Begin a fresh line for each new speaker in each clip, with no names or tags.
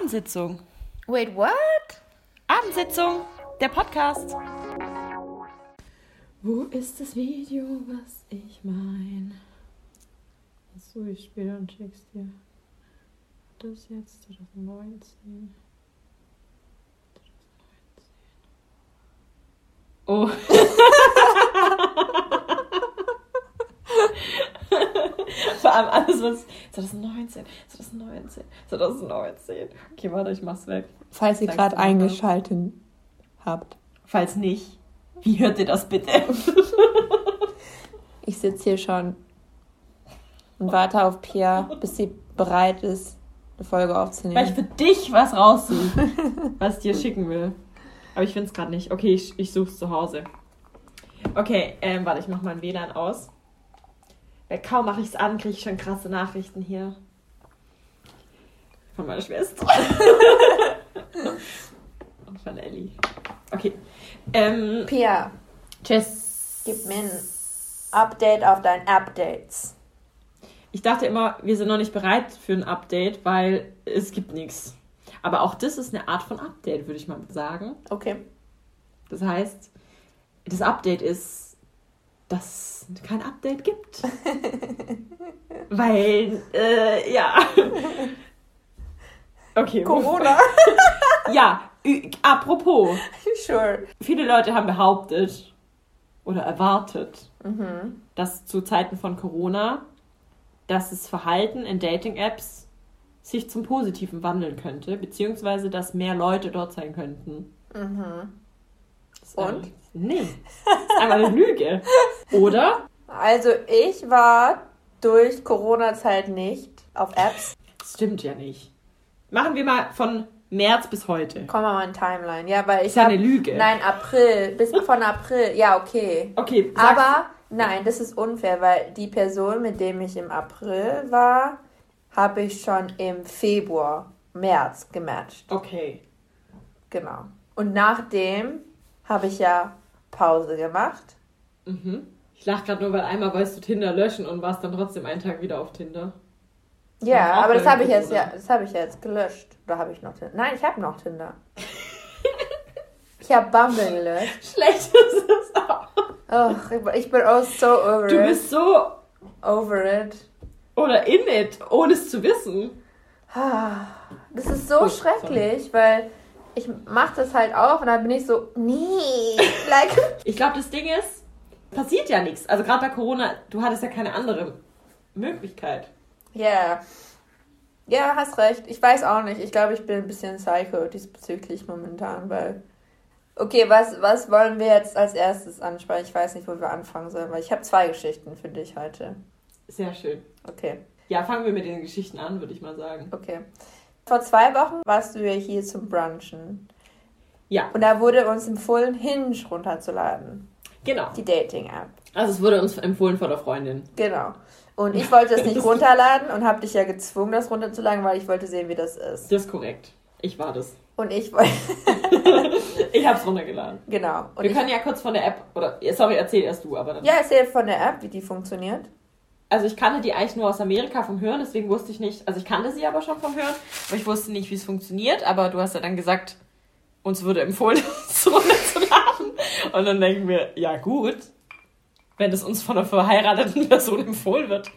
Abendsitzung.
Wait, what?
Abendsitzung, der Podcast.
Wo ist das Video, was ich mein? Achso, ich spiele und schick's dir. Das jetzt 2019. 2019. Oh.
Vor allem alles, was. 2019, 2019, 2019. Okay, warte, ich mach's weg.
Falls ihr gerade eingeschaltet habt.
Falls nicht, wie hört ihr das bitte?
Ich sitze hier schon und warte auf Pia, bis sie bereit ist, eine Folge
Weil ich
aufzunehmen.
für dich was raussuche, was ich dir schicken will. Aber ich find's gerade nicht. Okay, ich, ich such's zu Hause. Okay, ähm, warte, ich mach mein WLAN aus. Weil kaum mache ich's an, kriege ich schon krasse Nachrichten hier. Von meiner Schwester. Und von Ellie. Okay. Ähm,
Pia,
tschüss.
gib mir ein Update auf deinen Updates.
Ich dachte immer, wir sind noch nicht bereit für ein Update, weil es gibt nichts. Aber auch das ist eine Art von Update, würde ich mal sagen.
Okay.
Das heißt, das Update ist, dass es kein Update gibt. Weil, äh, ja. Okay.
Corona.
Ja, apropos.
sure.
Viele Leute haben behauptet oder erwartet,
Mhm.
dass zu Zeiten von Corona, dass das Verhalten in Dating-Apps sich zum Positiven wandeln könnte, beziehungsweise dass mehr Leute dort sein könnten.
Mhm.
Ist
Und?
Nee. Das ist einfach eine Lüge. Oder?
Also ich war durch Corona-Zeit nicht auf Apps.
Stimmt ja nicht. Machen wir mal von März bis heute.
Komm mal in Timeline. Ja, weil ich
ist ja eine Lüge.
Nein, April. Bis von April. Ja, okay.
Okay, sag's.
Aber nein, das ist unfair, weil die Person, mit dem ich im April war, habe ich schon im Februar, März gematcht.
Okay.
Genau. Und nachdem habe ich ja Pause gemacht.
Mhm. Ich lach gerade nur, weil einmal wolltest du Tinder löschen und warst dann trotzdem einen Tag wieder auf Tinder.
Ja, aber das habe ich jetzt ja, das habe ich jetzt gelöscht. Oder habe ich noch Tinder? Nein, ich habe noch Tinder. ich habe Bumble gelöscht.
Schlecht ist es auch.
Ach, ich- bin auch so over
Du
it.
bist so
over it.
oder in it, ohne es zu wissen.
Ah, Das ist so
Oh,
schrecklich, weil ich mache das halt auf und dann bin ich so, nee, like,
Ich glaube, das Ding ist, passiert ja nichts. Also gerade bei Corona, du hattest ja keine andere Möglichkeit.
ja. Ja, hast recht. Ich weiß auch nicht. Ich glaube, ich bin ein bisschen psycho diesbezüglich momentan, weil. Okay, was, was wollen wir jetzt als erstes ansprechen? Ich weiß nicht, wo wir anfangen sollen, weil ich habe zwei Geschichten für dich heute.
Sehr schön.
Okay,
Ja, fangen wir mit den Geschichten an, würde ich mal sagen.
okay. Vor zwei Wochen warst du ja hier zum Brunchen.
Ja,
Und da wurde uns empfohlen, Hinge runterzuladen.
genau.
Die Dating-App.
Also es wurde uns empfohlen von der Freundin.
Genau. Und ich wollte es nicht runterladen und habe dich ja gezwungen, das runterzuladen, weil ich wollte sehen, wie das ist.
Das ist korrekt. Ich war das.
Und ich wollte.
Ich hab's runtergeladen.
genau. Und
Wir können ja kurz von der App, oder, sorry, erzähl erst du, aber dann.
ja, erzähl von der App, wie die funktioniert.
Also ich kannte die eigentlich nur aus Amerika vom Hören, deswegen wusste ich nicht, also ich kannte sie aber schon vom Hören, aber ich wusste nicht, wie es funktioniert, aber du hast ja dann gesagt, uns wurde empfohlen, es runterzuladen. Und dann denken wir, ja gut, wenn es uns von einer verheirateten Person empfohlen wird,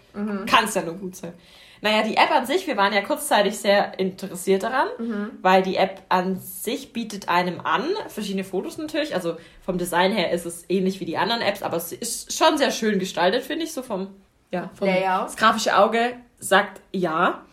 kann es ja nur gut sein. Naja, die App an sich, wir waren ja kurzzeitig sehr interessiert daran, weil die App an sich bietet einem an, verschiedene Fotos natürlich, also vom Design her ist es ähnlich wie die anderen Apps, aber es ist schon sehr schön gestaltet, finde ich, so vom, ja, vom
Layout.
das grafische Auge sagt ja.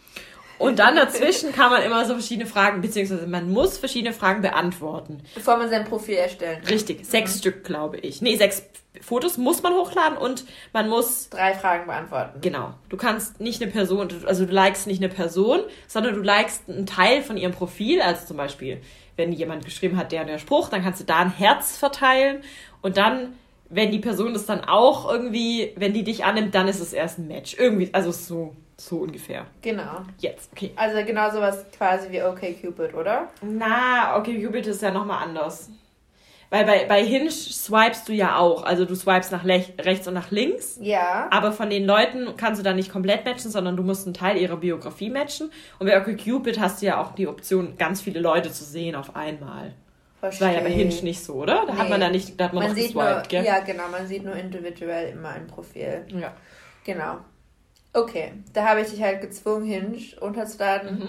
Und dann dazwischen kann man immer so verschiedene Fragen, beziehungsweise man muss verschiedene Fragen beantworten.
Bevor man sein Profil erstellen.
Richtig, sechs Stück, glaube ich. Nee, sechs Fotos muss man hochladen und man muss
Drei Fragen beantworten.
Genau. Du kannst nicht eine Person, also du likest nicht eine Person, sondern du likest einen Teil von ihrem Profil. Also zum Beispiel, wenn jemand geschrieben hat, der und der Spruch, dann kannst du da ein Herz verteilen. Und dann, wenn die Person das dann auch irgendwie, wenn die dich annimmt, dann ist es erst ein Match. Irgendwie, also so, so ungefähr.
Genau.
Jetzt, okay.
Also genau sowas quasi wie OkCupid, oder?
Na, okay, Cupid ist ja nochmal anders. Weil bei, bei Hinge swipest du ja auch. Also du swipest nach rechts und nach links.
Ja.
Aber von den Leuten kannst du da nicht komplett matchen, sondern du musst einen Teil ihrer Biografie matchen. Und bei OkCupid hast du ja auch die Option, ganz viele Leute zu sehen auf einmal. Das war ja bei Hinge nicht so, oder? Da hat
Nee.
man da nicht, da hat man,
Man
noch
sieht nur,
geswiped, gell?
ja genau, man sieht nur individuell immer ein Profil.
ja.
Genau. Okay, da habe ich dich halt gezwungen, Hinge runterzuladen.
Mhm.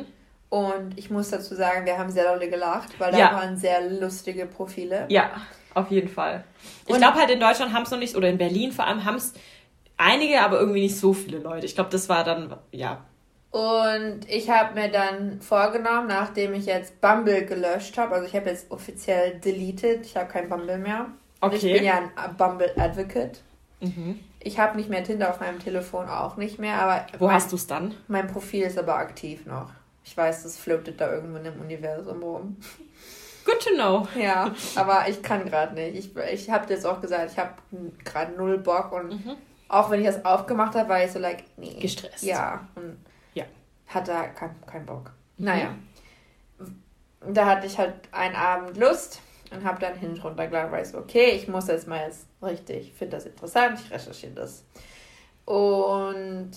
Und ich muss dazu sagen, wir haben sehr dolle gelacht, weil da
Ja.
waren sehr lustige Profile.
Ja, auf jeden Fall. Ich glaube halt in Deutschland haben es noch nicht, oder in Berlin vor allem haben es einige, aber irgendwie nicht so viele Leute. Ich glaube, das war dann, ja.
Und ich habe mir dann vorgenommen, nachdem ich jetzt Bumble gelöscht habe, also ich habe jetzt offiziell deleted, ich habe kein Bumble mehr. Und Ich
Okay.
bin ja ein Bumble Advocate.
Mhm.
Ich habe nicht mehr Tinder auf meinem Telefon, auch nicht mehr, aber
Wo
mein,
hast du es dann?
mein Profil ist aber aktiv noch. Ich weiß, das floatet da irgendwo in dem Universum rum.
Good to know.
Ja, aber ich kann gerade nicht. Ich, ich habe jetzt auch gesagt, ich habe gerade null Bock und
Mhm.
auch wenn ich das aufgemacht habe, war ich so like, nee.
Gestresst.
Ja, und
Ja.
hatte keinen kein Bock.
Mhm.
Naja. Da hatte ich halt einen Abend Lust und habe dann Hinge runtergeladen, weil ich okay, ich muss jetzt mal jetzt richtig, ich finde das interessant, ich recherchiere das. Und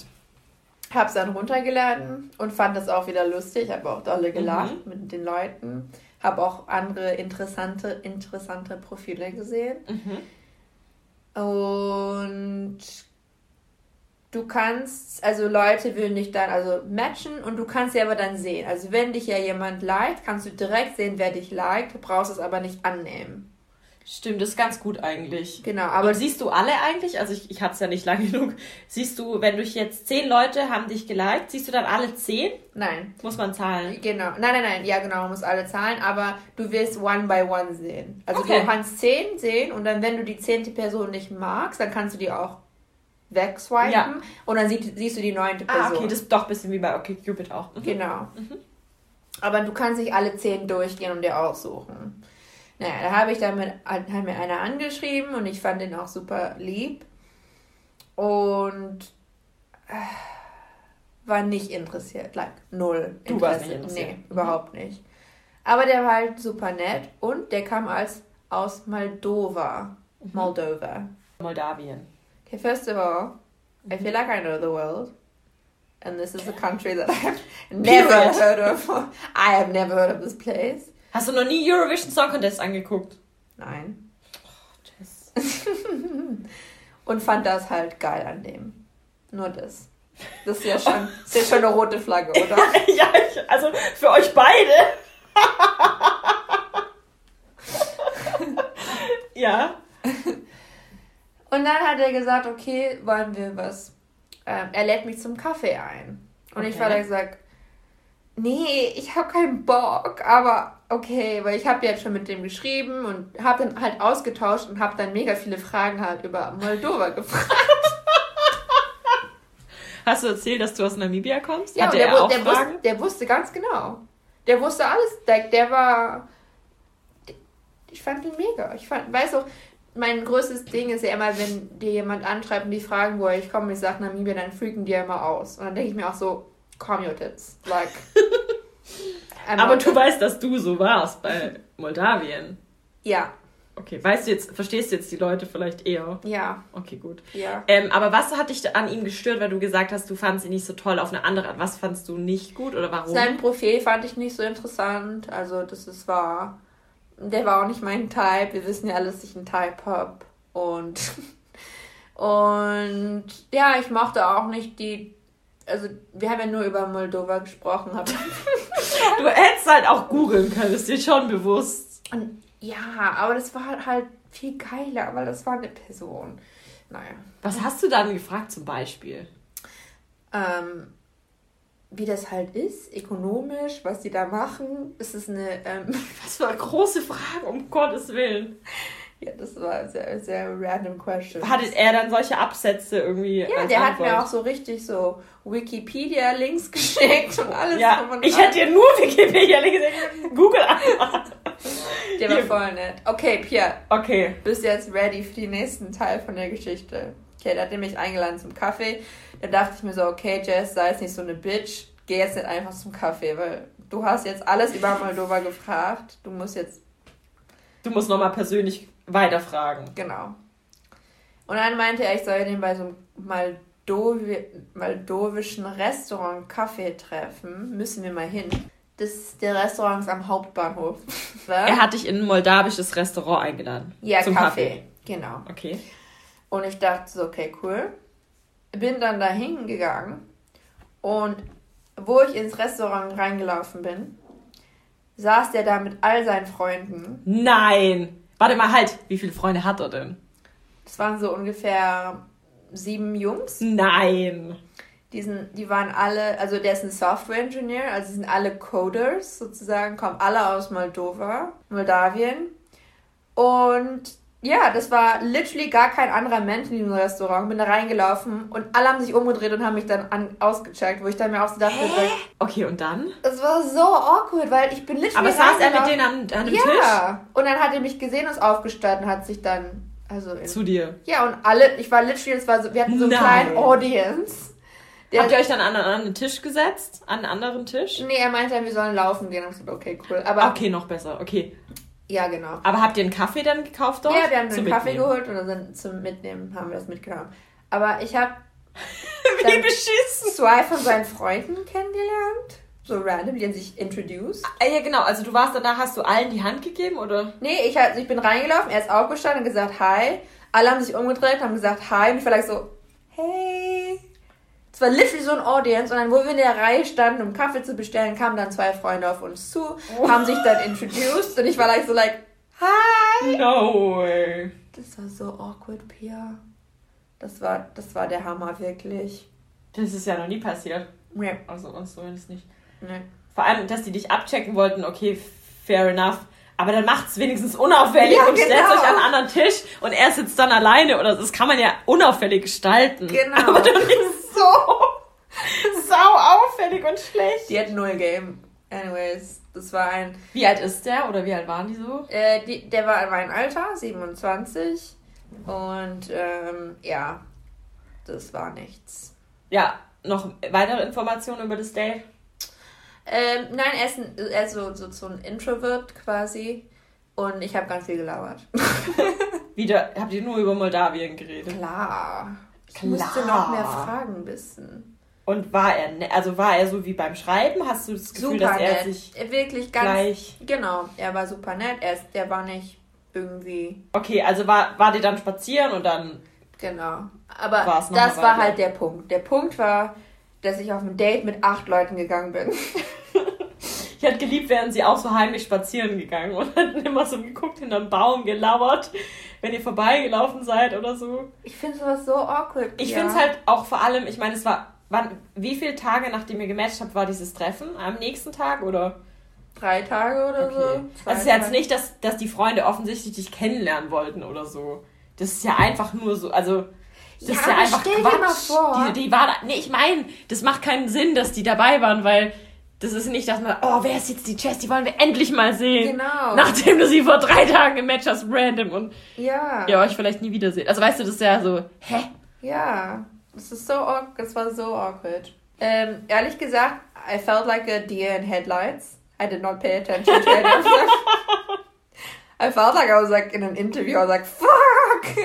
habe es dann runtergeladen und fand das auch wieder lustig, habe auch dolle gelacht mit den Leuten, habe auch andere interessante, interessante Profile gesehen.
Mhm.
Und du kannst, also Leute würden dich dann also matchen und du kannst sie aber dann sehen. Also wenn dich ja jemand liked, kannst du direkt sehen, wer dich liked, du brauchst es aber nicht annehmen.
Stimmt, das ist ganz gut eigentlich.
Genau,
Aber
aber
siehst du alle eigentlich? Also ich, ich hatte es ja nicht lange genug. Siehst du, wenn du jetzt zehn Leute haben dich geliked, siehst du dann alle zehn?
nein,
Muss man zahlen.
genau. Nein, nein, nein, ja genau, du musst alle zahlen, aber du wirst one by one sehen. Also
Okay.
du kannst zehn sehen und dann, wenn du die zehnte Person nicht magst, dann kannst du die auch wegswipen
Ja.
und dann siehst, siehst du die neunte Person.
Ah, okay, das ist doch ein bisschen wie bei OkCupid auch. Mhm.
Genau. Aber du kannst nicht alle zehn durchgehen und dir aussuchen. Naja, da habe ich dann mit, hat mir einer angeschrieben und ich fand den auch super lieb. Und äh, war nicht interessiert. Like, null.
Du warst nicht interessiert.
Nee,
Mhm.
überhaupt nicht. Aber der war halt super nett und der kam als aus Moldova.
Mhm.
Moldova.
Moldawien.
Okay, first of all, I feel like I know the world. And this is a country that I've never
Period.
heard of. I have never heard of this place.
Hast du noch nie Eurovision Song Contest angeguckt?
Nein.
Jess.
Und fand das halt geil an dem. Nur das. Das ist ja schon, ist ja schon eine rote Flagge, oder?
ja, ich, also für euch beide. ja.
Und dann hat er gesagt, okay, wollen wir was? Ähm, er lädt mich zum Kaffee ein. Und ich
Okay.
war da gesagt, nee, ich habe keinen Bock, aber okay, weil ich habe jetzt schon mit dem geschrieben und habe dann halt ausgetauscht und habe dann mega viele Fragen halt über Moldova gefragt.
Hast du erzählt, dass du aus Namibia kommst?
Ja,
Hatte
der,
er auch
der,
Fragen?
wusste, der wusste ganz genau. Der wusste alles. Der, der war. Ich fand ihn mega. Ich fand, weißt du, mein größtes Ding ist ja immer, wenn dir jemand anschreibt und die fragen, woher ich komme, ich sage Namibia, dann freaken die ja immer aus. Und dann denke ich mir auch so, calm your tits. Like.
Aber du weißt, dass du so warst bei Moldawien.
Ja,
Okay, weißt du jetzt, verstehst du jetzt die Leute vielleicht eher?
ja,
Okay, gut.
ja.
Ähm, aber was hat dich an ihm gestört, weil du gesagt hast, du fandst ihn nicht so toll auf eine andere Art? Was fandst du nicht gut oder warum?
Sein Profil fand ich nicht so interessant. Also, das ist war. Der war auch nicht mein Type. Wir wissen ja alle, dass ich einen Type habe. Und. Und ja, ich mochte auch nicht die. Also, wir haben ja nur über Moldova gesprochen.
Du hättest halt auch googeln können, ist dir schon bewusst.
Und ja, aber das war halt viel geiler, weil das war eine Person. Naja.
Was hast du dann gefragt zum Beispiel?
Ähm, wie das halt ist, ökonomisch, was die da machen. Ist es eine. Ähm,
Was für eine große Frage, um Gottes Willen.
ja, das war eine sehr, sehr random question.
Hattet er dann solche Absätze irgendwie?
Ja, der hat
Antwort?
mir auch so richtig so Wikipedia-Links geschickt und alles.
Ja,
und
ich hätte dir nur Wikipedia gelesen. Google an.
Der war voll nett. Okay, Pia,
Okay.
bist du jetzt ready für den nächsten Teil von der Geschichte? Okay, der hat mich eingeladen zum Kaffee. Da dachte ich mir so, okay, Jess, sei jetzt nicht so eine Bitch. Geh jetzt nicht einfach zum Kaffee, weil du hast jetzt alles über Moldova gefragt. Du musst jetzt
Du musst nochmal persönlich weiterfragen.
Genau. Und dann meinte er, ich soll den bei so einem Moldowi moldowischen Restaurant Kaffee treffen. Müssen wir mal hin. Das, der Restaurant ist am Hauptbahnhof.
Er hat dich in ein moldawisches Restaurant eingeladen.
Ja,
zum
Kaffee. Genau.
Okay.
Und ich dachte so, okay, cool. Bin dann da hingegangen und wo ich ins Restaurant reingelaufen bin, saß der da mit all seinen Freunden.
Nein! Warte mal, halt. Wie viele Freunde hat er denn?
Das waren so ungefähr sieben Jungs.
Nein!
Die, sind, die waren alle, also der ist ein Software Engineer, also die sind alle Coders sozusagen, kommen alle aus Moldova, Moldawien. Und ja, das war literally gar kein anderer Mensch in diesem Restaurant. Bin da reingelaufen und alle haben sich umgedreht und haben mich dann an, ausgecheckt, wo ich dann mir auch so dachte, like,
Okay, und dann?
es war so awkward, weil ich bin literally
Aber saß er mit denen an, an dem
Ja, und dann hat er mich gesehen und ist aufgestanden, hat sich dann, also in,
Tisch? Zu dir.
ja, und alle, ich war literally, es war so, wir hatten so einen
Nein.
kleinen Audience. Der,
Habt ihr euch dann an, einen Tisch gesetzt? An einen anderen Tisch?
Nee, er meinte, wir sollen laufen gehen. Und ich gesagt, okay, cool. Aber
Okay, noch besser. Okay.
Ja, genau.
Aber habt ihr einen Kaffee dann gekauft dort?
Ja, wir haben einen Kaffee
Mitnehmen?
geholt und dann sind zum Mitnehmen haben wir das mitgenommen. Aber ich habe
Wie beschissen.
zwei von seinen Freunden kennengelernt. So random, die haben sich introduced.
Ah, ja, genau. Also du warst danach, hast du allen die Hand gegeben, oder?
Nee, ich, hab, ich bin reingelaufen, er ist aufgestanden und gesagt, hi. Alle haben sich umgedreht, haben gesagt, hi. Und ich war like so, hey. Es war literally so ein Audience. Und dann, wo wir in der Reihe standen, um Kaffee zu bestellen, kamen dann zwei Freunde auf uns zu, haben sich dann introduced. Und ich war like so like, hi.
No way.
Das war so awkward, Pia. Das war, das war der Hammer, wirklich.
Das ist ja noch nie passiert.
Nee,
Also uns zumindest nicht.
nee.
Vor allem, dass die dich abchecken wollten, okay, fair enough. Aber dann macht's wenigstens unauffällig
Ja,
und stellt
genau.
euch an einen anderen Tisch und er sitzt dann alleine oder das kann man ja unauffällig gestalten.
Genau.
Aber doch nicht so sau auffällig und schlecht.
Die hatten null Game. Anyways, das war ein.
Wie alt ist der oder wie alt waren die so?
Äh, die, der war mein Alter, 27. Und ähm, ja, das war nichts.
Ja, noch weitere Informationen über das Date?
Ähm, nein, er ist, ein, er ist so, so, so ein Introvert quasi. Und ich habe ganz viel gelauert.
Wieder, habt ihr nur über Moldawien geredet?
Klar. Ich
Klar.
musste noch mehr Fragen wissen.
Und war er, ne also war er so wie beim Schreiben? Hast du das Gefühl,
Super
dass er
nett.
sich
Wirklich ganz.
gleich...
Genau, er war super nett. Er ist, der war nicht irgendwie.
Okay, also war, war die dann spazieren und dann...
Genau. Aber das war halt der Punkt. Der Punkt war, dass ich auf ein Date mit acht Leuten gegangen bin.
Ich hätte geliebt, wären sie auch so heimlich spazieren gegangen und hätten immer so geguckt, hinterm Baum gelauert, wenn ihr vorbeigelaufen seid oder so.
Ich finde sowas so awkward.
Ich
ja.
finde es halt auch vor allem, ich meine, es war... Wann, wie viele Tage, nachdem ihr gematcht habt, war dieses Treffen? Am nächsten Tag oder?
Drei Tage oder
Okay.
so.
Also
Zwei
es ist jetzt
Tage.
nicht, dass, dass die Freunde offensichtlich dich kennenlernen wollten oder so. Das ist ja einfach nur so, also das
Ja,
ist ja einfach
stell dir
Quatsch.
mal vor-
Die, die war da, nee, ich meine, das macht keinen Sinn, dass die dabei waren, weil das ist nicht, dass man, oh, wer ist jetzt die Jess, die wollen wir endlich mal sehen.
Genau.
Nachdem du sie vor drei Tagen im Match hast, random und
Ja.
ihr euch vielleicht nie wiederseht. Also weißt du, das ist ja so, hä?
Ja. Das ist so. Das war so awkward. Ähm, ehrlich gesagt, I felt like a deer in headlights. I did not pay attention to any of them. I felt like I was like in an interview. I was like, fuck!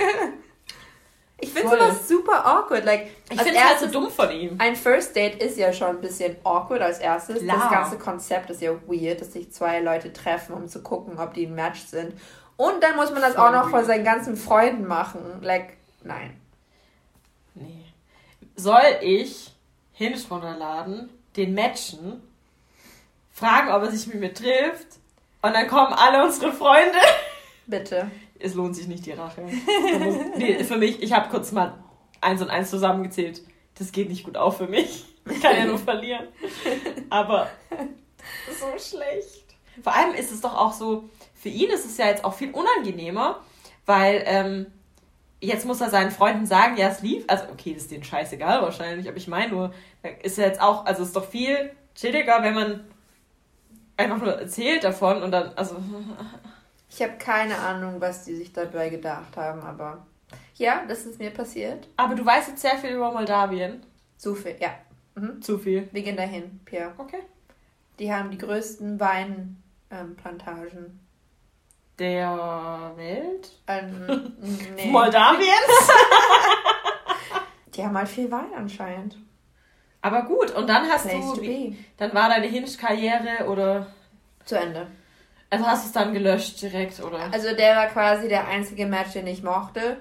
Ich finde sowas super awkward. Like,
Ich finde es halt so dumm von ihm.
Ein First Date ist ja schon ein bisschen awkward als erstes.
Klar.
Das ganze Konzept ist ja weird, dass sich zwei Leute treffen, um zu gucken, ob die ein Match sind. Und dann muss man das
Voll
auch noch von
weird.
seinen ganzen Freunden machen. Like, nein.
Nee. Soll ich Hinge runterladen, den matchen, fragen, ob er sich mit mir trifft und dann kommen alle unsere Freunde?
Bitte.
Es lohnt sich nicht die Rache. Da muss- nee, für mich, ich habe kurz mal eins und eins zusammengezählt. Das geht nicht gut auf für mich. Ich kann ja nur verlieren. Aber so schlecht. Vor allem ist es doch auch so, für ihn ist es ja jetzt auch viel unangenehmer, weil ähm, jetzt muss er seinen Freunden sagen, ja, es lief. Also, okay, das ist denen scheißegal wahrscheinlich, aber ich meine nur, ist ja jetzt auch, also es ist doch viel chilliger, wenn man einfach nur erzählt davon und dann, also,
Ich habe keine Ahnung, was die sich dabei gedacht haben, aber ja, das ist mir passiert.
aber du weißt jetzt sehr viel über Moldawien.
So viel, ja. Mhm.
Zu viel.
Wir gehen dahin, Pierre.
Okay.
Die haben die größten Weinplantagen. Ähm,
der Welt?
Ähm, nee.
Moldawiens?
Die haben halt viel Wein anscheinend.
Aber gut, und dann hast
Place
du, wie, dann war deine Hinge-Karriere oder,
Zu Ende.
Also hast du es dann gelöscht direkt, oder?
Also der war quasi der einzige Match, den ich mochte,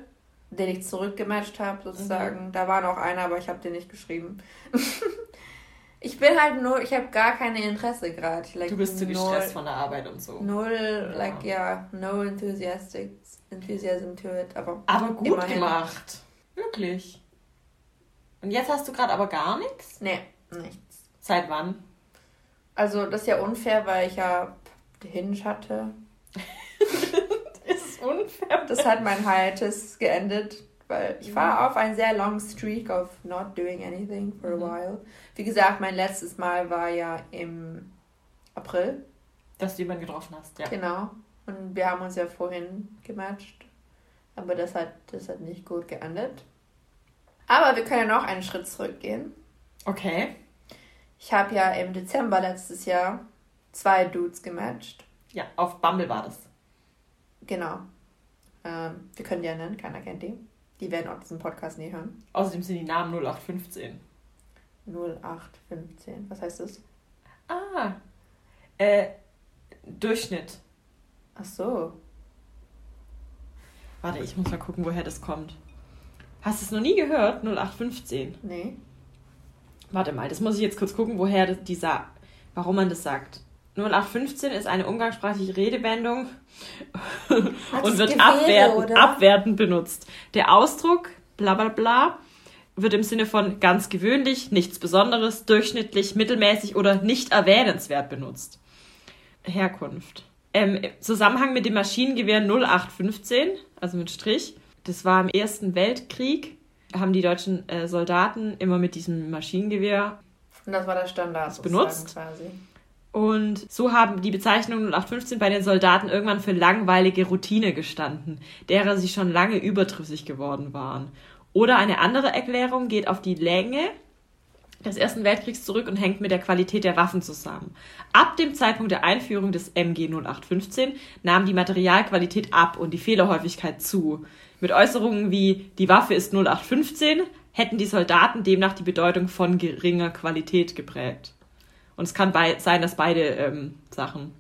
den ich zurückgematcht habe sozusagen. Da war noch einer, aber ich habe den nicht geschrieben. ich bin halt nur, ich habe gar keine Interesse gerade. Like,
du bist zu
null-
gestresst von der Arbeit und so.
Null, like, ja, no enthusiastic, enthusiasm to it, aber
Aber gut
Immerhin.
gemacht. Wirklich. Und jetzt hast du gerade aber gar nichts?
nee, nichts.
Seit wann?
Also das ist ja unfair, weil ich ja Hinge hatte.
Ist unfair.
Das hat mein Hiatus geendet, weil ich war auf einen sehr long streak of not doing anything for a
Mhm.
while. Wie gesagt, mein letztes Mal war ja im April,
Dass du jemanden getroffen hast, ja.
genau. Und wir haben uns ja vorhin gematcht. Aber das hat, das hat nicht gut geendet. Aber wir können ja noch einen Schritt zurückgehen.
Okay.
Ich habe ja im Dezember letztes Jahr zwei Dudes gematcht.
Ja, auf Bumble war das.
Genau. Ähm, wir können die ja nennen, keiner kennt die. Die werden auch diesen Podcast nie hören.
Außerdem sind die Namen 0815.
0815. Was heißt das?
Ah. Äh, Durchschnitt.
Ach so.
Warte, ich muss mal gucken, woher das kommt. Hast du es noch nie gehört? 0815.
Nee.
Warte mal, das muss ich jetzt kurz gucken, woher das, die warum man das sagt. 0815 ist eine umgangssprachliche Redewendung und wird
Gewehre,
abwertend, abwertend benutzt. Der Ausdruck bla bla bla wird im Sinne von ganz gewöhnlich, nichts Besonderes, durchschnittlich, mittelmäßig oder nicht erwähnenswert benutzt. Herkunft. Ähm, Im Zusammenhang mit dem Maschinengewehr 0815, also mit Strich, das war im Ersten Weltkrieg, haben die deutschen äh, Soldaten immer mit diesem Maschinengewehr
Und das war der Standard.
benutzt?
Quasi.
Und so haben die Bezeichnungen 0815 bei den Soldaten irgendwann für langweilige Routine gestanden, derer sie schon lange überdrüssig geworden waren. Oder eine andere Erklärung geht auf die Länge des Ersten Weltkriegs zurück und hängt mit der Qualität der Waffen zusammen. Ab dem Zeitpunkt der Einführung des MG 0815 nahm die Materialqualität ab und die Fehlerhäufigkeit zu. Mit Äußerungen wie die Waffe ist 0815 hätten die Soldaten demnach die Bedeutung von geringer Qualität geprägt. Und es kann sein, dass beide ähm, Sachen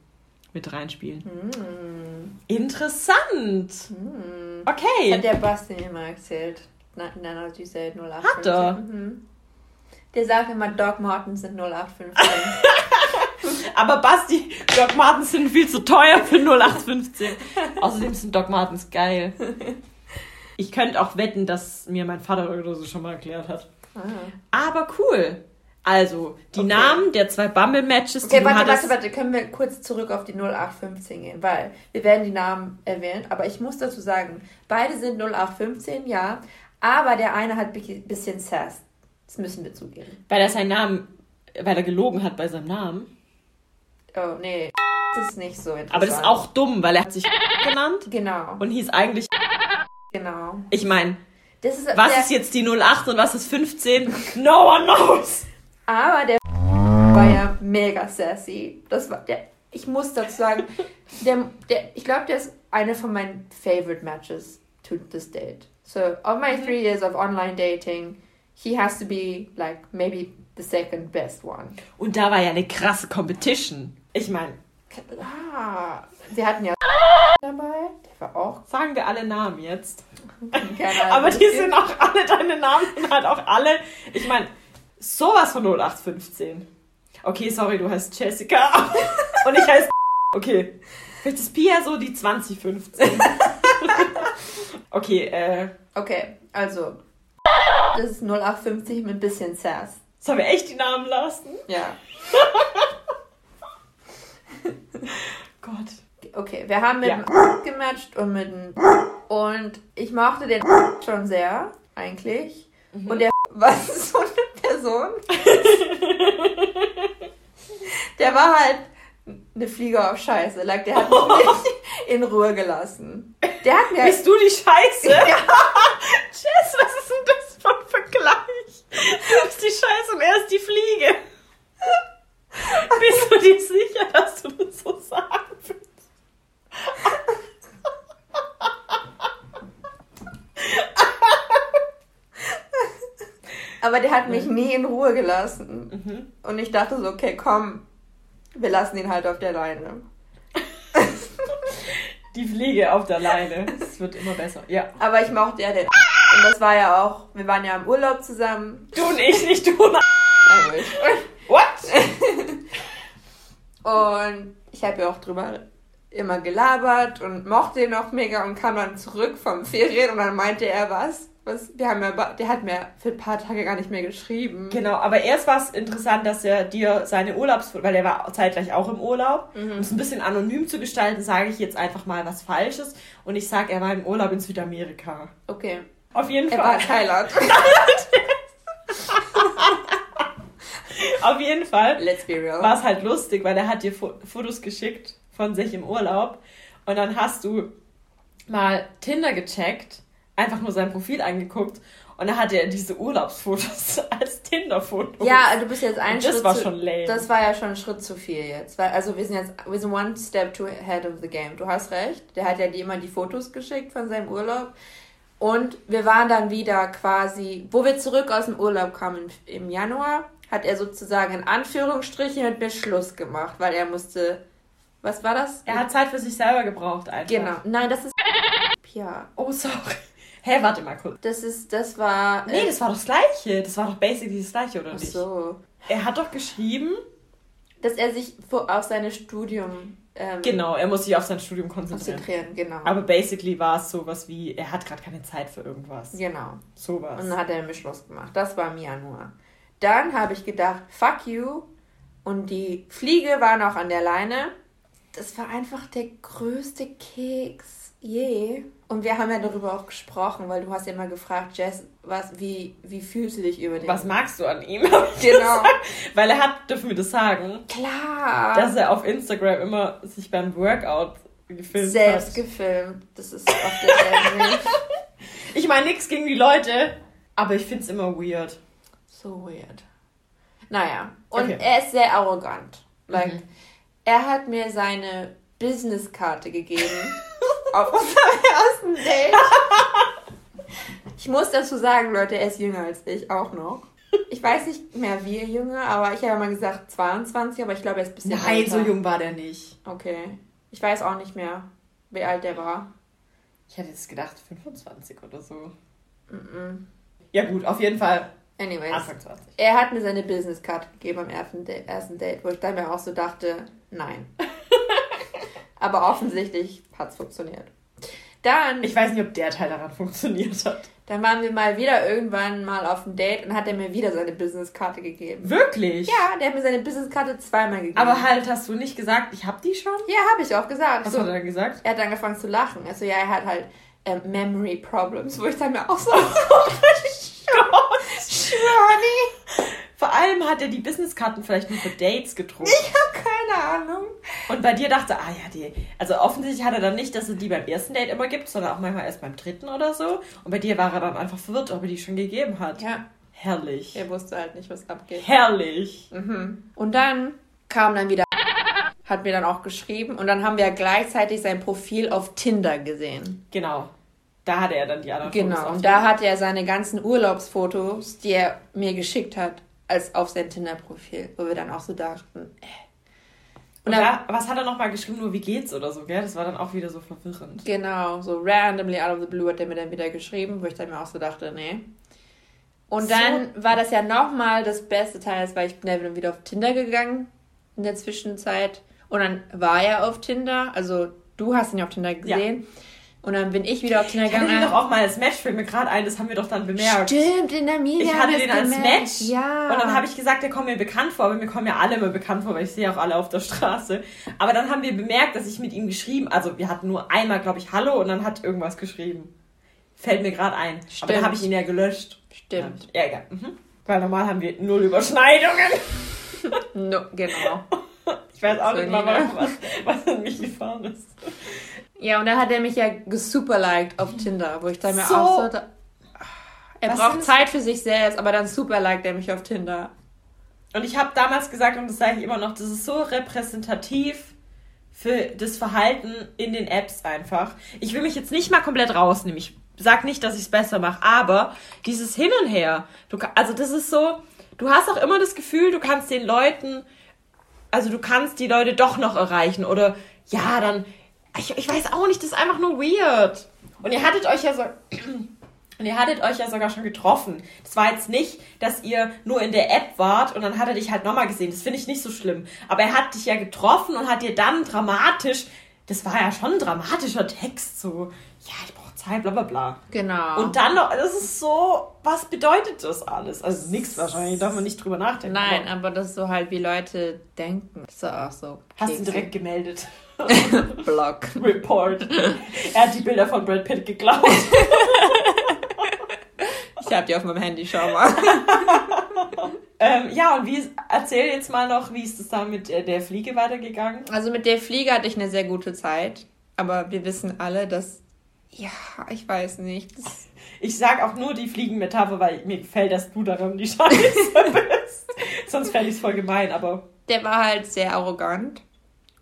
mit reinspielen.
Hm.
Interessant!
Hm.
Okay.
Hat der Basti mir mal erzählt. Na, na, die said 0815.
Hat er?
Mhm. Der sagt immer, Doc Martens sind 0815.
Aber Basti, Doc Martens sind viel zu teuer für 0815. Außerdem sind Doc Martens geil. Ich könnte auch wetten, dass mir mein Vater oder so schon mal erklärt hat.
ah.
Aber cool. Also, die
Okay.
Namen der zwei Bumble-Matches, die
Okay,
du
warte,
hattest.
warte, warte. Können wir kurz zurück auf die 0815 gehen? Weil wir werden die Namen erwähnen, aber ich muss dazu sagen, beide sind 0815, ja. Aber der eine hat ein bisschen Sass. Das müssen wir zugeben.
Weil er seinen Namen, weil er gelogen hat bei seinem Namen.
Oh, nee. Das ist nicht so interessant.
Aber das ist auch dumm, weil er hat sich genannt
Genau,
und hieß eigentlich.
genau.
Ich meine, was
der,
ist jetzt die 08 und was ist 15? No one knows!
Aber der war ja mega sassy. Das war der. Ich muss dazu sagen, der, der, ich glaube, der ist eine von meinen favorite matches to this date. So, of my three years of online dating, he has to be like maybe the second best one.
Und da war ja eine krasse Competition. Ich meine,
Ah, wir hatten ja dabei, der war auch.
sagen wir alle Namen jetzt.
Keine Ahnung.
Aber die sind auch alle, deine Namen sind halt auch alle. Ich meine, sowas von 0815. Okay, sorry, du heißt Jessica. Und ich heiße. Okay. Vielleicht ist Pia so die 2015. Okay, äh.
Okay, also. Das ist 0850 mit ein bisschen Sass.
Sollen wir echt die Namen lassen?
Ja.
Gott.
Okay, wir haben mit
Ja.
dem gematcht und mit dem und ich mochte den schon sehr, eigentlich.
Mhm.
Und der war so Person. der war halt eine Fliege auf Scheiße. Like, der hat mich nicht in Ruhe gelassen. Der hat mir.
Bist du die Scheiße?
Ja.
Jess, was ist denn das für ein Vergleich? Du bist die Scheiße und er ist die Fliege. Bist du dir sicher, dass du das so sagen willst?
Aber der hat mich nie in Ruhe gelassen.
Mhm.
Und ich dachte so, okay, komm, wir lassen ihn halt auf der Leine.
Die Fliege auf der Leine. Es wird immer besser. Ja.
Aber ich mochte ja den und das war ja auch, wir waren ja im Urlaub zusammen.
Du und ich, nicht du.
Wish.
What?
Und ich habe ja auch drüber immer gelabert und mochte ihn auch mega und kam dann zurück vom Ferien und dann meinte er was. Was wir haben ja, der hat mir für ein paar Tage gar nicht mehr geschrieben.
Genau, aber erst war es interessant, dass er dir seine Urlaubsfotos, weil er war zeitgleich auch im Urlaub,
Mhm.
um es ein bisschen anonym zu gestalten, sage ich jetzt einfach mal was Falsches und ich sage, er war im Urlaub in Südamerika.
Okay.
Auf jeden
Er war
Fall.
in Thailand.
Auf jeden Fall
Let's be real.
war es halt lustig, weil er hat dir Fo Fotos geschickt von sich im Urlaub und dann hast du mal Tinder gecheckt, einfach nur sein Profil angeguckt und dann hat er diese Urlaubsfotos als Tinder-Fotos.
Ja, du bist jetzt ein
Und das
Schritt
war
zu,
schon lame.
Das war ja schon ein Schritt zu viel jetzt. Weil, also wir sind jetzt, wir sind one step to ahead of the game. Du hast recht. Der hat ja immer die Fotos geschickt von seinem Urlaub. Und wir waren dann wieder quasi, wo wir zurück aus dem Urlaub kamen im Januar, hat er sozusagen in Anführungsstrichen mit mir Schluss gemacht, weil er musste, was war das?
Er hat Zeit für sich selber gebraucht einfach.
Genau. Nein, das ist, ja,
Oh, sorry. Hä, warte mal kurz.
das ist, das war,
Nee,
äh,
das war doch das Gleiche. Das war doch basically das Gleiche, oder
ach
nicht?
so,
Er hat doch geschrieben,
dass er sich vor- auf seine Studium ähm,
genau, er muss sich auf sein Studium konzentrieren.
konzentrieren, genau.
Aber basically war es sowas wie, er hat gerade keine Zeit für irgendwas.
Genau.
Sowas.
Und dann hat er mir Schluss gemacht. Das war im Januar. Dann habe ich gedacht, fuck you. Und die Fliege war noch an der Leine. Das war einfach der größte Keks je. Und wir haben ja darüber auch gesprochen, weil du hast ja immer gefragt, Jess, was, wie, wie fühlst du dich über den?
Was magst du an ihm?
Genau.
Weil er hat, dürfen wir das sagen,
Klar.
dass er auf Instagram immer sich beim Workout gefilmt
Selbst
hat.
gefilmt. Das ist auf derselben Weg.
Ich meine nichts gegen die Leute, aber ich find's immer weird.
So weird. Naja. Und
Okay.
er ist sehr arrogant. Like,
Mhm.
er hat mir seine Businesskarte gegeben. auf unserem ersten Date. Ich muss dazu sagen, Leute, er ist jünger als ich, auch noch. Ich weiß nicht mehr, wie jünger, aber ich habe mal gesagt 22, aber ich glaube, er ist ein bisschen
Nein,
älter.
so jung war der nicht.
Okay. Ich weiß auch nicht mehr, wie alt der war.
Ich hätte jetzt gedacht 25 oder so.
Mm-mm.
Ja gut, auf jeden Fall
Anyways.
Anfang 20.
Er hat mir seine Businesskarte gegeben am ersten Date, ersten Date, wo ich dann mir auch so dachte, nein. Aber offensichtlich hat es funktioniert. Dann,
Ich weiß nicht, ob der Teil daran funktioniert hat.
dann waren wir mal wieder irgendwann mal auf dem Date und hat er mir wieder seine Businesskarte gegeben.
Wirklich?
Ja, der hat mir seine Businesskarte zweimal gegeben.
Aber halt, hast du nicht gesagt, ich hab die schon?
Ja, habe ich auch gesagt.
Was
so,
hat er dann gesagt?
er hat angefangen zu lachen. Also ja, er hat halt ähm, Memory Problems, wo ich dann mir auch so, Shani,
Vor allem hat er die Businesskarten vielleicht nur für Dates gedruckt.
ich habe keine Ahnung.
Und bei dir dachte, ah ja, die. Also offensichtlich hat er dann nicht, dass er die beim ersten Date immer gibt, sondern auch manchmal erst beim dritten oder so. Und bei dir war er dann einfach verwirrt, ob er die schon gegeben hat.
Ja,
Herrlich.
er wusste halt nicht, was abgeht.
Herrlich.
Mhm. Und dann kam dann wieder, hat mir dann auch geschrieben und dann haben wir gleichzeitig sein Profil auf Tinder gesehen.
Genau. Da hatte er dann die anderen Fotos
Genau. Und da hat er seine ganzen Urlaubsfotos, die er mir geschickt hat, als auf sein Tinder-Profil, wo wir dann auch so dachten, äh.
Und
Und dann,
da, was hat er nochmal geschrieben? Nur wie geht's oder so, gell? Das war dann auch wieder so verwirrend.
genau, so randomly out of the blue hat er mir dann wieder geschrieben, wo ich dann mir auch so dachte, nee. Und
So-
dann war das ja nochmal das beste Teil, war, ich bin dann wieder auf Tinder gegangen in der Zwischenzeit. Und dann war er auf Tinder, also du hast ihn ja auf Tinder gesehen. Und dann bin ich wieder auf Tinder
Ich hatte
gegangen.
den doch auch mal als Match, fällt mir gerade ein, das haben wir doch dann bemerkt.
Stimmt, in der Media.
Ich hatte den als. Match
Ja.
und dann habe ich gesagt, der kommt mir bekannt vor, aber mir kommen ja alle immer bekannt vor, weil ich sehe auch alle auf der Straße. Aber dann haben wir bemerkt, dass ich mit ihm geschrieben, also wir hatten nur einmal, glaube ich, Hallo und dann hat irgendwas geschrieben. Fällt mir gerade ein. Aber
Stimmt.
dann habe ich ihn ja gelöscht.
Stimmt.
Ja, egal. Mhm. Weil normal haben wir null Überschneidungen.
No, genau.
Ich weiß auch
So,
nicht mal, was, was an mich gefahren ist.
Ja, und dann hat er mich ja gesuperliked auf Tinder, wo ich dann mir
So.
auch so. da- Er
Was
braucht Zeit für sich selbst, aber dann superliked er mich auf Tinder.
Und ich habe damals gesagt, und das sage ich immer noch, das ist so repräsentativ für das Verhalten in den Apps einfach. Ich will mich jetzt nicht mal komplett rausnehmen. Ich sag nicht, dass ich es besser mache, aber dieses Hin und Her, du, also das ist so, du hast auch immer das Gefühl, du kannst den Leuten, also du kannst die Leute doch noch erreichen oder ja, dann, ich, ich weiß auch nicht, das ist einfach nur weird. Und ihr hattet euch ja so, und ihr hattet euch ja sogar schon getroffen. Das war jetzt nicht, dass ihr nur in der App wart und dann hat er dich halt nochmal gesehen. Das finde ich nicht so schlimm. Aber er hat dich ja getroffen und hat dir dann dramatisch, das war ja schon ein dramatischer Text, so, ja, ich brauche Zeit, bla bla bla.
Genau.
Und dann noch, das ist so, was bedeutet das alles? Also nichts wahrscheinlich, darf man nicht drüber nachdenken.
Nein,
aber
aber das ist so halt, wie Leute denken. Das ist auch so.
hast du direkt gemeldet.
Block.
Report. er hat die Bilder von Brad Pitt geklaut.
Ich hab die auf meinem Handy, schau mal.
ähm, ja, und wie, erzähl jetzt mal noch, wie ist es da mit äh, der Fliege weitergegangen?
Also mit der Fliege hatte ich eine sehr gute Zeit. Aber wir wissen alle, dass. Ja, ich weiß nicht. Das,
Ich sag auch nur die Fliegenmetapher, weil mir gefällt, dass du daran die Scheiße bist. Sonst fände ich es voll gemein, aber
der war halt sehr arrogant.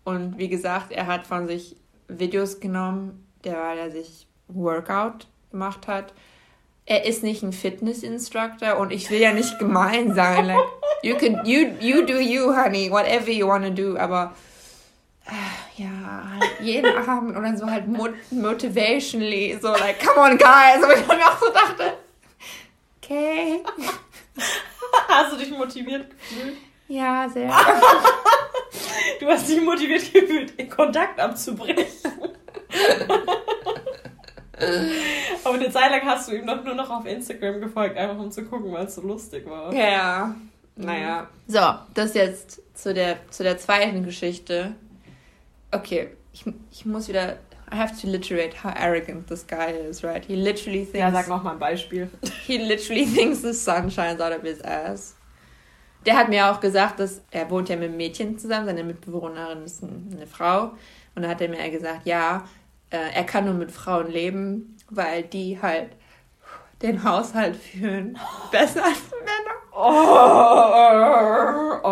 Und wie gesagt, er hat von sich Videos genommen, der weil er sich Workout gemacht hat. Er ist nicht ein Fitness-Instructor und ich will ja nicht gemein sein. Like, you can, you, you do you, honey, whatever you wanna do. Aber äh, ja, halt jeden Abend und dann so halt mot motivationally, so like, come on, guys. Und ich mir auch so dachte, okay,
hast du dich motiviert gefühlt?
ja, sehr.
Du hast dich motiviert gefühlt, den Kontakt abzubrechen. aber eine Zeit lang hast du ihm doch nur noch auf Instagram gefolgt, einfach um zu gucken, weil es so lustig war.
Ja, naja. So, das jetzt zu der, zu der zweiten Geschichte. Okay, ich, ich muss wieder. I have to literate how arrogant this guy is, right? He literally thinks.
Ja, sag noch mal ein Beispiel.
He literally thinks the sun shines out of his ass. Der hat mir auch gesagt, dass er wohnt ja mit einem Mädchen zusammen, seine Mitbewohnerin ist ein- eine Frau. Und da hat er mir gesagt, ja, äh, er kann nur mit Frauen leben, weil die halt den Haushalt führen. Besser als Männer.
Oh,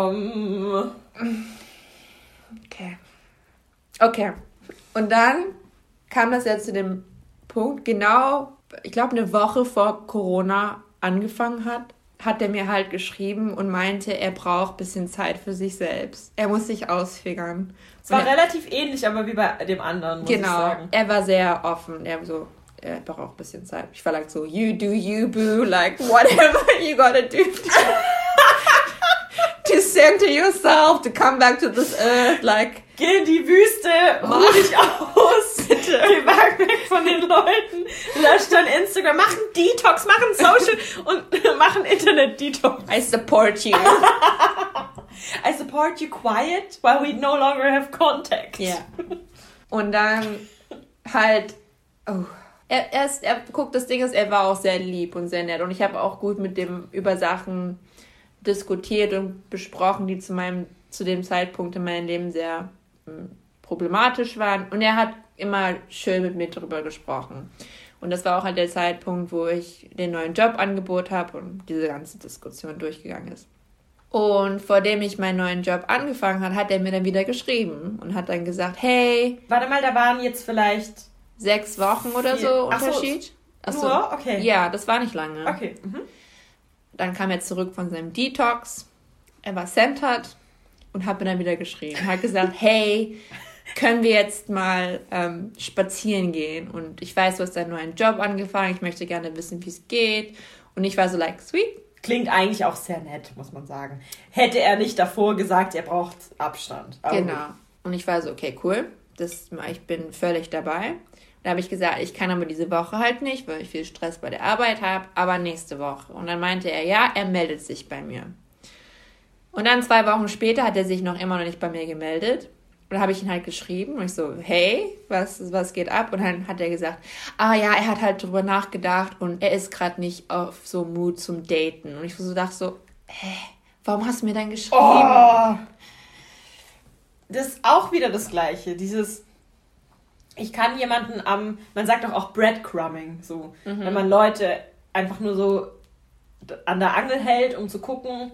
um.
Okay. Und dann kam das ja zu dem Punkt, genau, ich glaube, eine Woche vor Corona angefangen hat, hat er mir halt geschrieben und meinte, er braucht ein bisschen Zeit für sich selbst. Er muss sich ausfigern.
es war
er-
relativ ähnlich, aber wie bei dem anderen, muss ich
Genau.
sagen.
Er war sehr offen. Er so, er braucht ein bisschen Zeit. Ich war like so, you do you, boo, like whatever you gotta do to, to center yourself, to come back to this earth, like
Geh in die Wüste, ruh dich aus, bitte. Geh weg, weg von den Leuten, lösch dein Instagram, mach einen Detox, mach einen Social und mach einen Internet-Detox.
I support you.
I support you quiet while we no longer have contact.
Ja. Und dann halt, oh. Er, er, ist, er guckt, das Ding ist, er war auch sehr lieb und sehr nett. Und ich habe auch gut mit dem über Sachen diskutiert und besprochen, die zu meinem, zu dem Zeitpunkt in meinem Leben sehr hm, problematisch waren. Und er hat immer schön mit mir darüber gesprochen. Und das war auch halt der Zeitpunkt, wo ich den neuen Jobangebot habe und diese ganze Diskussion durchgegangen ist. Und vor dem ich meinen neuen Job angefangen hat, hat er mir dann wieder geschrieben und hat dann gesagt, hey,
Warte mal, da waren jetzt vielleicht
sechs Wochen oder
Vier.
so
Ach so,
Unterschied. Ach so.
nur? Okay.
Ja, das war nicht lange.
Okay. Mhm.
Dann kam er zurück von seinem Detox. Er war centered und hat mir dann wieder geschrieben. Hat gesagt, hey, können wir jetzt mal ähm, spazieren gehen? Und ich weiß, du hast einen neuen Job angefangen. Ich möchte gerne wissen, wie es geht. Und ich war so like, sweet.
Klingt eigentlich auch sehr nett, muss man sagen. Hätte er nicht davor gesagt, er braucht Abstand. Aber
Genau. Und ich war so, okay, cool. Das, ich bin völlig dabei. Da habe ich gesagt, ich kann aber diese Woche halt nicht, weil ich viel Stress bei der Arbeit habe, aber nächste Woche. Und dann meinte er, ja, er meldet sich bei mir. Und dann zwei Wochen später hat er sich noch immer noch nicht bei mir gemeldet. Und dann habe ich ihn halt geschrieben und ich so, hey, was, was geht ab? Und dann hat er gesagt, ah ja, er hat halt drüber nachgedacht und er ist gerade nicht auf so Mut zum Daten. Und ich so dachte so, hä, warum hast du mir dann geschrieben?
Oh. Das ist auch wieder das Gleiche. Dieses, ich kann jemanden am, man sagt doch auch Breadcrumbing, so. Wenn man Leute einfach nur so an der Angel hält, um zu gucken,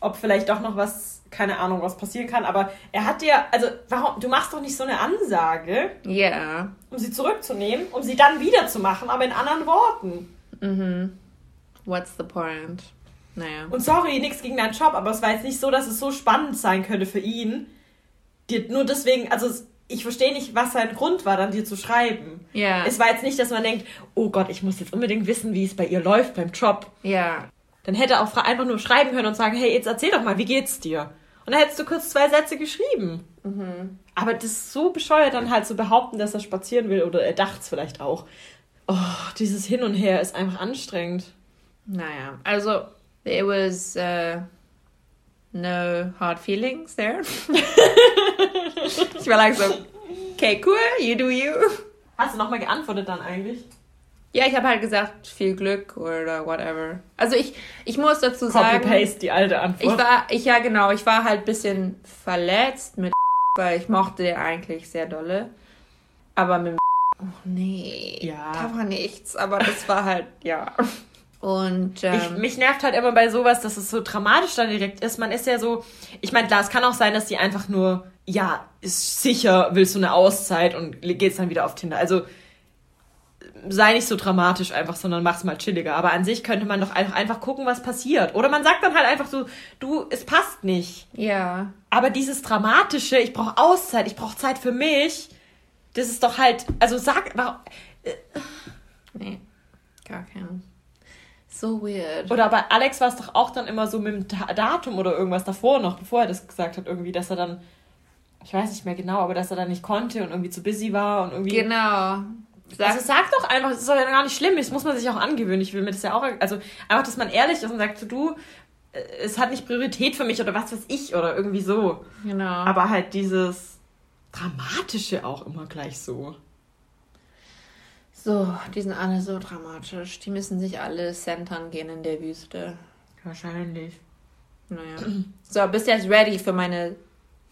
ob vielleicht doch noch was, keine Ahnung, was passieren kann. Aber er hat dir, also warum, du machst doch nicht so eine Ansage,
Ja.
um sie zurückzunehmen, um sie dann wieder zu machen, aber in anderen Worten.
Mhm. What's the point? Naja.
Und sorry, nichts gegen deinen Job, aber es war jetzt nicht so, dass es so spannend sein könnte für ihn. Dir nur deswegen, also es- ich verstehe nicht, was sein Grund war, dann dir zu schreiben.
Ja.
Es war jetzt nicht, dass man denkt, oh Gott, ich muss jetzt unbedingt wissen, wie es bei ihr läuft beim Job.
Ja.
Dann hätte er auch einfach nur schreiben können und sagen, hey, jetzt erzähl doch mal, wie geht's dir? Und dann hättest du kurz zwei Sätze geschrieben. Aber das ist so bescheuert, dann halt zu behaupten, dass er spazieren will oder er dachte es vielleicht auch. Oh, dieses Hin und Her ist einfach anstrengend.
Naja. Also, it was uh, no hard feelings there. ich war like so, okay, cool, you do you.
Hast du nochmal geantwortet dann eigentlich?
Ja, ich habe halt gesagt, viel Glück oder whatever. Also ich, ich muss dazu sagen,
Copy-paste die alte Antwort.
ich war, ich ja genau, ich war halt ein bisschen verletzt mit weil ich mochte den eigentlich sehr dolle. Aber mit oh nee,
Ja.
da war nichts, aber das war halt, ja. Und ähm,
Ich, mich nervt halt immer bei sowas, dass es so dramatisch dann direkt ist. Man ist ja so, ich meine, klar, es kann auch sein, dass die einfach nur, ja, ist sicher, willst du eine Auszeit und geht's dann wieder auf Tinder. Also sei nicht so dramatisch einfach, sondern mach's mal chilliger. Aber an sich könnte man doch einfach, einfach gucken, was passiert. Oder man sagt dann halt einfach so, du, es passt nicht.
ja,
Aber dieses Dramatische, ich brauche Auszeit, ich brauche Zeit für mich, das ist doch halt, also sag, warum,
nee, gar keinen. So weird.
Oder bei Alex war es doch auch dann immer so mit dem Datum oder irgendwas davor noch, bevor er das gesagt hat, irgendwie, dass er dann, ich weiß nicht mehr genau, aber dass er dann nicht konnte und irgendwie zu busy war und irgendwie.
Genau. Sag,
Also sag doch einfach, das ist doch ja gar nicht schlimm, das muss man sich auch angewöhnen. Ich will mir das ja auch, also einfach, dass man ehrlich ist und sagt, so, du, äh, es hat nicht Priorität für mich oder was weiß ich oder irgendwie so.
genau.
Aber halt dieses Dramatische auch immer gleich so.
So, die sind alle so dramatisch. Die müssen sich alle centern gehen in der Wüste.
Wahrscheinlich.
Naja. So, bist du jetzt ready für meine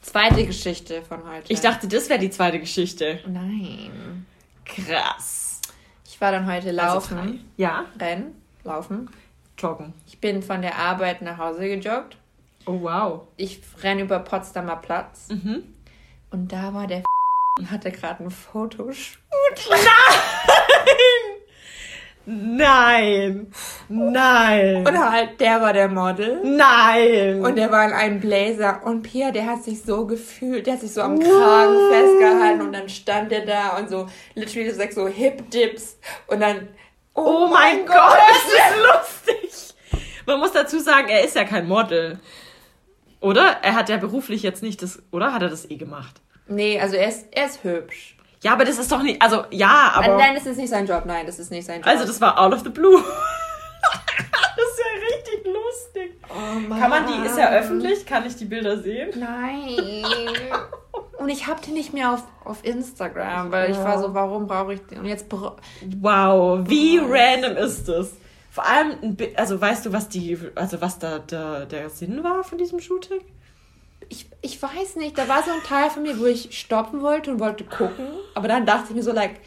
zweite Geschichte von heute?
Ich dachte, das wäre die zweite Geschichte.
Nein.
Krass.
Ich war dann heute laufen.
Also ja,
Rennen. Laufen.
joggen.
Ich bin von der Arbeit nach Hause gejoggt.
Oh, wow.
Ich renne über Potsdamer Platz.
Mhm.
Und da war der und hatte gerade ein Fotoshoot.
Nein! Nein!
Und halt, der war der Model.
Nein!
Und der war in einem Blazer. Und Pia, der hat sich so gefühlt, der hat sich so am Kragen festgehalten. Und dann stand er da und so, literally so, so Hip-Dips. Und dann,
oh mein Gott, das ist lustig! Man muss dazu sagen, er ist ja kein Model. Oder? Er hat ja beruflich jetzt nicht das, oder? Hat er das eh gemacht?
Nee, also er ist, er ist hübsch.
Ja, aber das ist doch nicht, also, ja, aber.
Nein, das ist nicht sein Job. Nein, das ist nicht sein Job.
Also, das war out of the blue. das ist ja richtig lustig.
oh Mann.
Kann man die, ist ja öffentlich? Kann ich die Bilder sehen?
Nein. Und ich hab den nicht mehr auf, auf Instagram, weil ich
Ja.
war so, warum brauche ich den? Und jetzt
Wow, wie
Oh.
random ist das? Vor allem, also weißt du, was die, also was da der, der Sinn war von diesem Shooting?
Ich, ich weiß nicht, da war so ein Teil von mir, wo ich stoppen wollte und wollte gucken, aber dann dachte ich mir so, like,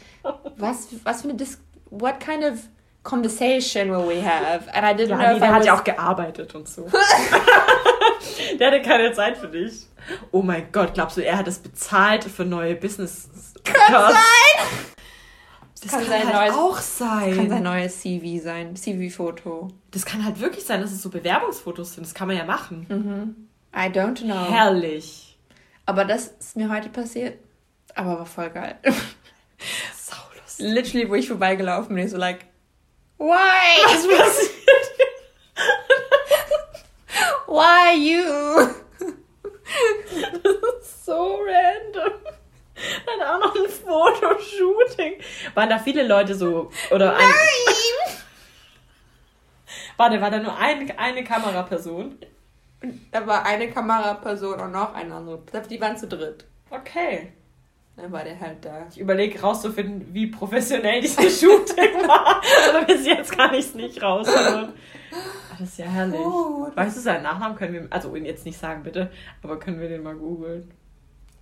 was, was für eine Dis what kind of conversation will we have? And I didn't
Ja,
know
nee, der
I
hat ja auch gearbeitet und so. der hatte keine Zeit für dich. Oh mein Gott, glaubst du, er hat es bezahlt für neue Business? Kann sein! Das
kann
kann,
sein
halt
neues-
auch sein.
kann sein neues CV sein, CV-Foto.
Das kann halt wirklich sein, dass es so Bewerbungsfotos sind. Das kann man ja machen.
I don't know.
Herrlich.
Aber das ist mir heute passiert. Aber war voll geil.
Saulustig.
Literally, wo ich vorbeigelaufen bin, ich so like, why?
Was passiert?
Why you?
so random. Dann auch noch ein Fotoshooting. Waren da viele Leute so? Oder ein,
Nein!
Warte, war da nur ein, eine Kameraperson?
Da war eine Kameraperson und noch eine andere. Die waren zu dritt.
Okay.
Dann war der halt da.
Ich überlege rauszufinden, wie professionell dieses Shooting war. Aber bis jetzt kann ich es nicht rausholen. Das ist ja herrlich.
Oh,
weißt du seinen Nachnamen? Können wir, also ihn jetzt nicht sagen, bitte, aber können wir den mal googeln?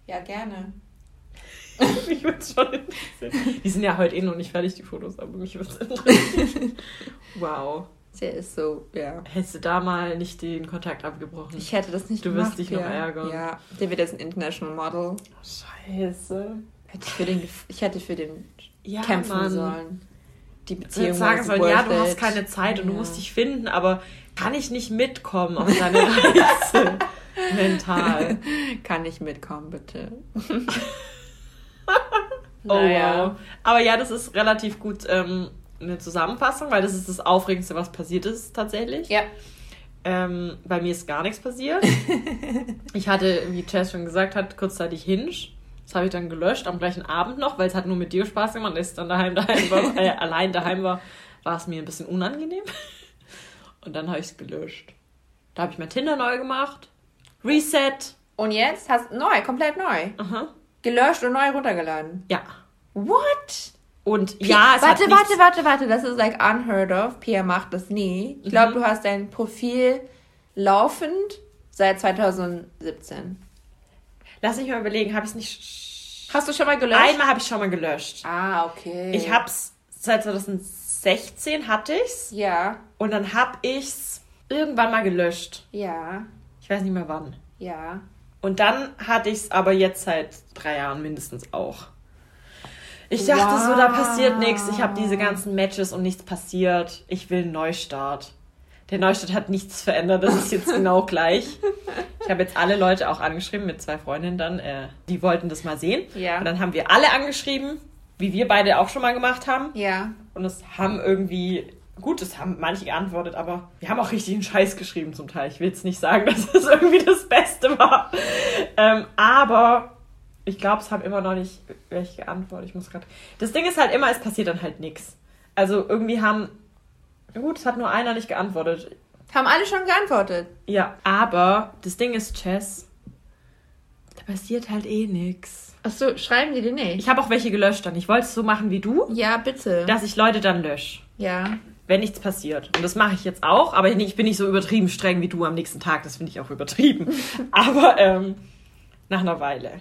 Ja, gerne.
mich würde schon interessieren. Die sind ja heute eh noch nicht fertig, die Fotos, aber mich würde es interessieren. wow.
Sie ist so, ja.
Hättest du da mal nicht den Kontakt abgebrochen?
Ich hätte das nicht
Du
gemacht.
wirst dich noch
ja.
ärgern.
Ja, der wird jetzt ein International Model.
Scheiße.
Hätte ich, für den, ich hätte für den
Ja,
kämpfen
Mann.
sollen. Die Beziehung
sagen sollen, ja, du hast keine Zeit und du
Ja.
musst dich finden, aber kann ich nicht mitkommen auf deine Reise? Mental.
Kann ich mitkommen, bitte?
Oh wow. Aber ja, das ist relativ gut ähm, eine Zusammenfassung, weil das ist das Aufregendste, was passiert ist tatsächlich.
Ja.
Ähm, bei mir ist gar nichts passiert. ich hatte, wie Chess schon gesagt hat, kurzzeitig Hinge. Das habe ich dann gelöscht am gleichen Abend noch, weil es hat nur mit dir Spaß gemacht. Als ich dann daheim, daheim war, äh, allein daheim war, war es mir ein bisschen unangenehm. Und dann habe ich es gelöscht. Da habe ich mein Tinder neu gemacht. Reset.
Und jetzt hast du neu, komplett neu.
Aha.
Gelöscht und neu runtergeladen.
Ja.
What?
Und ja, es
warte, warte, warte, warte. Das ist like unheard of. Pia macht das nie. Ich glaube,
Mhm.
du hast dein Profil laufend seit 2017.
Lass mich mal überlegen, habe ich es nicht.
Hast du schon mal gelöscht?
Einmal habe ich schon mal gelöscht.
Ah, okay.
Ich hab's seit 2016 hatte ich's
Ja,
und dann hab ich's irgendwann mal gelöscht.
ja,
Ich weiß nicht mehr wann.
ja.
Und dann hatte ich's aber jetzt seit drei Jahren mindestens auch. Ich dachte so, da passiert nichts. Ich habe diese ganzen Matches und nichts passiert. Ich will einen Neustart. Der Neustart hat nichts verändert. Das ist jetzt genau gleich. Ich habe jetzt alle Leute auch angeschrieben mit zwei Freundinnen dann. Äh, die wollten das mal sehen.
Ja.
Und dann haben wir alle angeschrieben, wie wir beide auch schon mal gemacht haben.
Ja.
Und es haben irgendwie, gut, es haben manche geantwortet, aber wir haben auch richtig einen Scheiß geschrieben zum Teil. Ich will jetzt nicht sagen, dass es irgendwie das Beste war. Ähm, aber ich glaube, es haben immer noch nicht welche geantwortet. Ich muss gerade. Das Ding ist halt immer, es passiert dann halt nichts. Also irgendwie haben. Gut, es hat nur einer nicht geantwortet.
Haben alle schon geantwortet.
Ja, aber das Ding ist, Chess, da passiert halt eh nichts.
Achso, schreiben die dir nicht?
Ich habe auch welche gelöscht dann. Ich wollte es so machen wie du,
ja, bitte.
dass ich Leute dann lösche.
ja.
wenn nichts passiert. Und das mache ich jetzt auch, aber ich bin nicht so übertrieben streng wie du am nächsten Tag. Das finde ich auch übertrieben. aber ähm, nach einer Weile.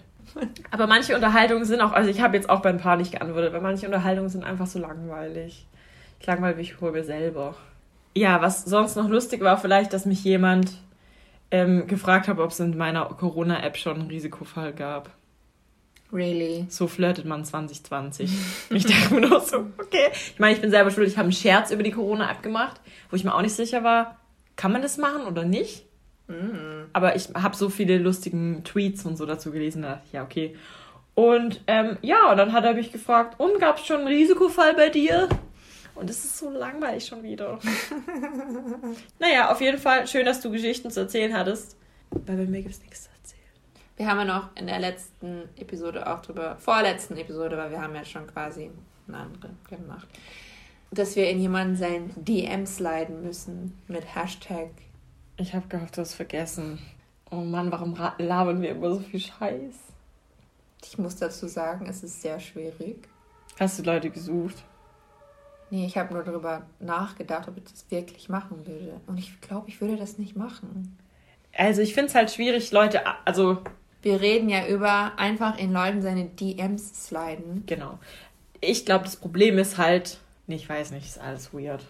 Aber manche Unterhaltungen sind auch, also ich habe jetzt auch bei ein paar nicht geantwortet, weil manche Unterhaltungen sind einfach so langweilig. Ich langweile mich vor mir selber. Ja, was sonst noch lustig war, vielleicht, dass mich jemand ähm, gefragt hat, ob es in meiner Corona-App schon einen Risikofall gab.
Really?
So flirtet man 2020. ich dachte mir nur so, okay. Ich meine, ich bin selber schuld. Ich habe einen Scherz über die Corona-App gemacht, wo ich mir auch nicht sicher war, kann man das machen oder nicht? Aber ich habe so viele lustigen Tweets und so dazu gelesen, da dachte ich, ja, okay. Und ähm, ja, und dann hat er mich gefragt, und gab es schon einen Risikofall bei dir? Und es ist so langweilig schon wieder. naja, auf jeden Fall schön, dass du Geschichten zu erzählen hattest. Weil bei mir gibt es nichts zu erzählen.
Wir haben ja noch in der letzten Episode auch drüber, vorletzten Episode, weil wir haben ja schon quasi eine andere gemacht, dass wir in jemanden sein DM sliden müssen mit Hashtag.
Ich habe gehofft, du hast vergessen. Oh Mann, warum labern wir immer so viel Scheiß?
Ich muss dazu sagen, es ist sehr schwierig.
Hast du Leute gesucht?
Nee, ich habe nur darüber nachgedacht, ob ich das wirklich machen würde. Und ich glaube, ich würde das nicht machen.
Also ich finde es halt schwierig, Leute, also
Wir reden ja über einfach in Leuten seine DMs sliden.
genau. Ich glaube, das Problem ist halt, nee, ich weiß nicht, ist alles weird.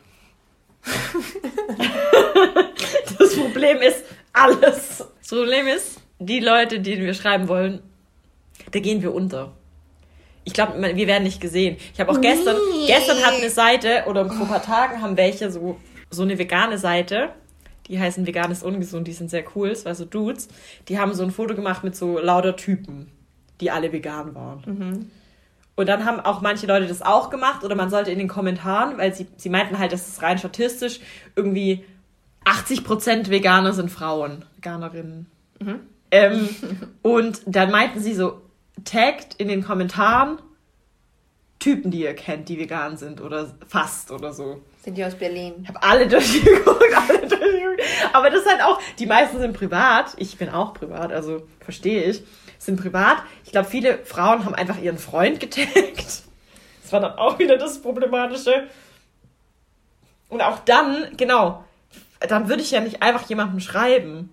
das Problem ist alles. Das Problem ist, die Leute, denen wir schreiben wollen, da gehen wir unter. Ich glaube, wir werden nicht gesehen. Ich habe auch gestern,
Nee.
gestern hat eine Seite oder vor ein paar Tagen haben welche so, so eine vegane Seite. Die heißen Veganes Ungesund, die sind sehr cool, es war so Dudes. Die haben so ein Foto gemacht mit so lauter Typen, die alle vegan waren. Und dann haben auch manche Leute das auch gemacht oder man sollte in den Kommentaren, weil sie, sie meinten halt, dass es rein statistisch irgendwie 80% Veganer sind Frauen, Veganerinnen. Ähm, und dann meinten sie so, taggt in den Kommentaren Typen, die ihr kennt, die vegan sind oder fast oder so.
Sind die aus Berlin?
Ich habe alle durchgeguckt, alle durchgeguckt. Aber das ist halt auch, die meisten sind privat. Ich bin auch privat, also verstehe ich. Sind privat. Ich glaube, viele Frauen haben einfach ihren Freund getaggt. Das war dann auch wieder das Problematische. Und auch dann, genau, dann würde ich ja nicht einfach jemandem schreiben.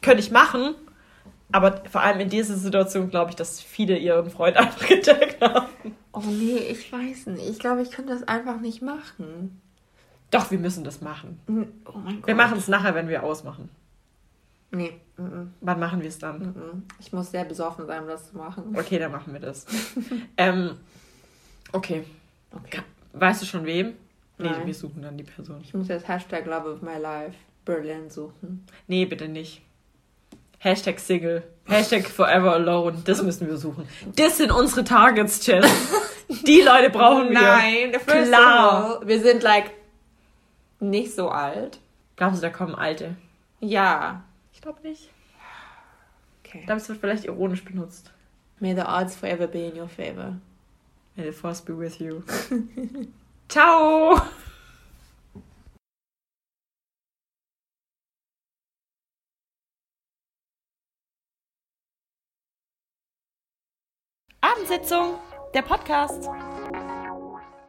Könnte ich machen. Aber vor allem in dieser Situation glaube ich, dass viele ihren Freund einfach getaggt haben.
Oh nee, ich weiß nicht. Ich glaube, ich könnte das einfach nicht machen.
Doch, wir müssen das machen.
Oh mein Gott.
Wir machen es nachher, wenn wir ausmachen.
Nee. mm,
Wann machen wir es dann?
mm. Ich muss sehr besoffen sein, um das zu machen.
Okay, dann machen wir das. ähm, okay.
Okay.
Weißt du schon wem? Nee,
Nein.
wir suchen dann die Person.
Ich muss jetzt Hashtag Love of My Life Berlin suchen.
Nee, bitte nicht. Hashtag Single. Hashtag Forever Alone. Das müssen wir suchen. Das sind unsere Targets, Jen. Die Leute brauchen wir.
Nein, first
Klar.
of all, wir sind like nicht so alt.
Glaubst du, da kommen Alte?
Ja.
Ich glaube nicht.
Okay.
Ich glaube, es wird vielleicht ironisch benutzt.
May the odds forever be in your favor.
May the force be with you. Ciao! Abendsitzung, der Podcast.